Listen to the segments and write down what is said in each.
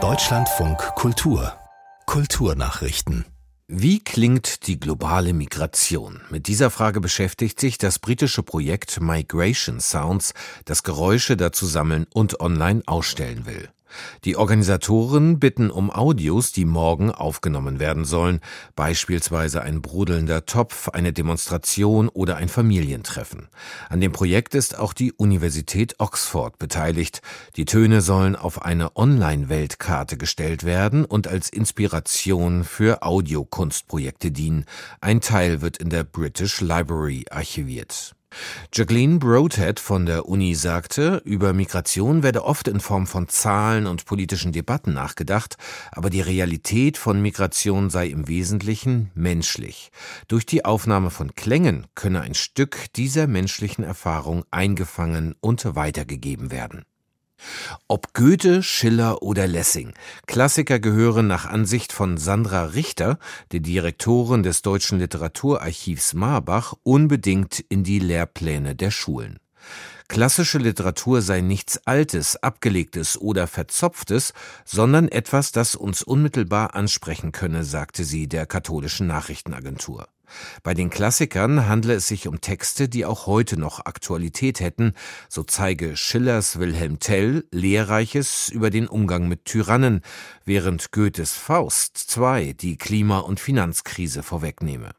Deutschlandfunk Kultur Kulturnachrichten wie klingt die globale Migration? Mit dieser Frage beschäftigt sich das britische Projekt Migration Sounds, das Geräusche dazu sammeln und online ausstellen will. Die Organisatoren bitten um Audios, die morgen aufgenommen werden sollen, beispielsweise ein brodelnder Topf, eine Demonstration oder ein Familientreffen. An dem Projekt ist auch die Universität Oxford beteiligt. Die Töne sollen auf eine Online-Weltkarte gestellt werden und als Inspiration für Audiokunstprojekte dienen. Ein Teil wird in der British Library archiviert. Jacqueline Broadhead von der Uni sagte, über Migration werde oft in Form von Zahlen und politischen Debatten nachgedacht, aber die Realität von Migration sei im Wesentlichen menschlich. Durch die Aufnahme von Klängen könne ein Stück dieser menschlichen Erfahrung eingefangen und weitergegeben werden. Ob Goethe, Schiller oder Lessing, Klassiker gehören nach Ansicht von Sandra Richter, der Direktorin des Deutschen Literaturarchivs Marbach, unbedingt in die Lehrpläne der Schulen. Klassische Literatur sei nichts Altes, Abgelegtes oder Verzopftes, sondern etwas, das uns unmittelbar ansprechen könne, sagte sie der katholischen Nachrichtenagentur. Bei den Klassikern handle es sich um Texte, die auch heute noch Aktualität hätten, so zeige Schillers Wilhelm Tell Lehrreiches über den Umgang mit Tyrannen, während Goethes Faust II die Klima- und Finanzkrise vorwegnehme.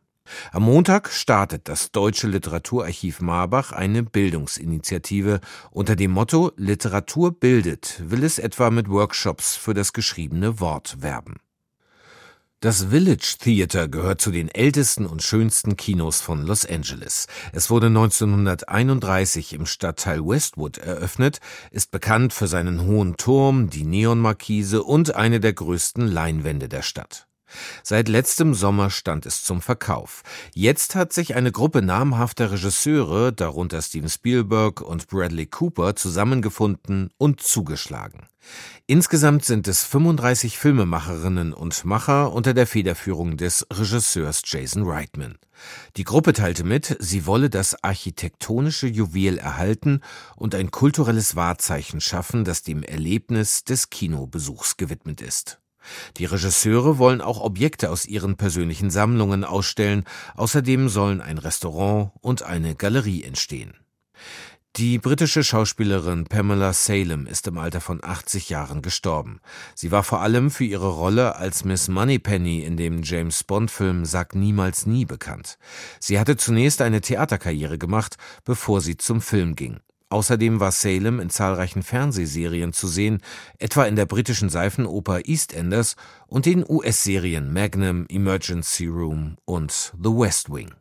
Am Montag startet das Deutsche Literaturarchiv Marbach eine Bildungsinitiative unter dem Motto Literatur bildet, will es etwa mit Workshops für das geschriebene Wort werben. Das Village Theater gehört zu den ältesten und schönsten Kinos von Los Angeles. Es wurde 1931 im Stadtteil Westwood eröffnet, ist bekannt für seinen hohen Turm, die Neonmarkise und eine der größten Leinwände der Stadt. Seit letztem Sommer stand es zum Verkauf. Jetzt hat sich eine Gruppe namhafter Regisseure, darunter Steven Spielberg und Bradley Cooper, zusammengefunden und zugeschlagen. Insgesamt sind es 35 Filmemacherinnen und Macher unter der Federführung des Regisseurs Jason Reitman. Die Gruppe teilte mit, sie wolle das architektonische Juwel erhalten und ein kulturelles Wahrzeichen schaffen, das dem Erlebnis des Kinobesuchs gewidmet ist. Die Regisseure wollen auch Objekte aus ihren persönlichen Sammlungen ausstellen, außerdem sollen ein Restaurant und eine Galerie entstehen. Die britische Schauspielerin Pamela Salem ist im Alter von 80 Jahren gestorben. Sie war vor allem für ihre Rolle als Miss Moneypenny in dem James Bond-Film Sag niemals nie bekannt. Sie hatte zunächst eine Theaterkarriere gemacht, bevor sie zum Film ging. Außerdem war Salem in zahlreichen Fernsehserien zu sehen, etwa in der britischen Seifenoper EastEnders und den US-Serien Magnum, Emergency Room und The West Wing.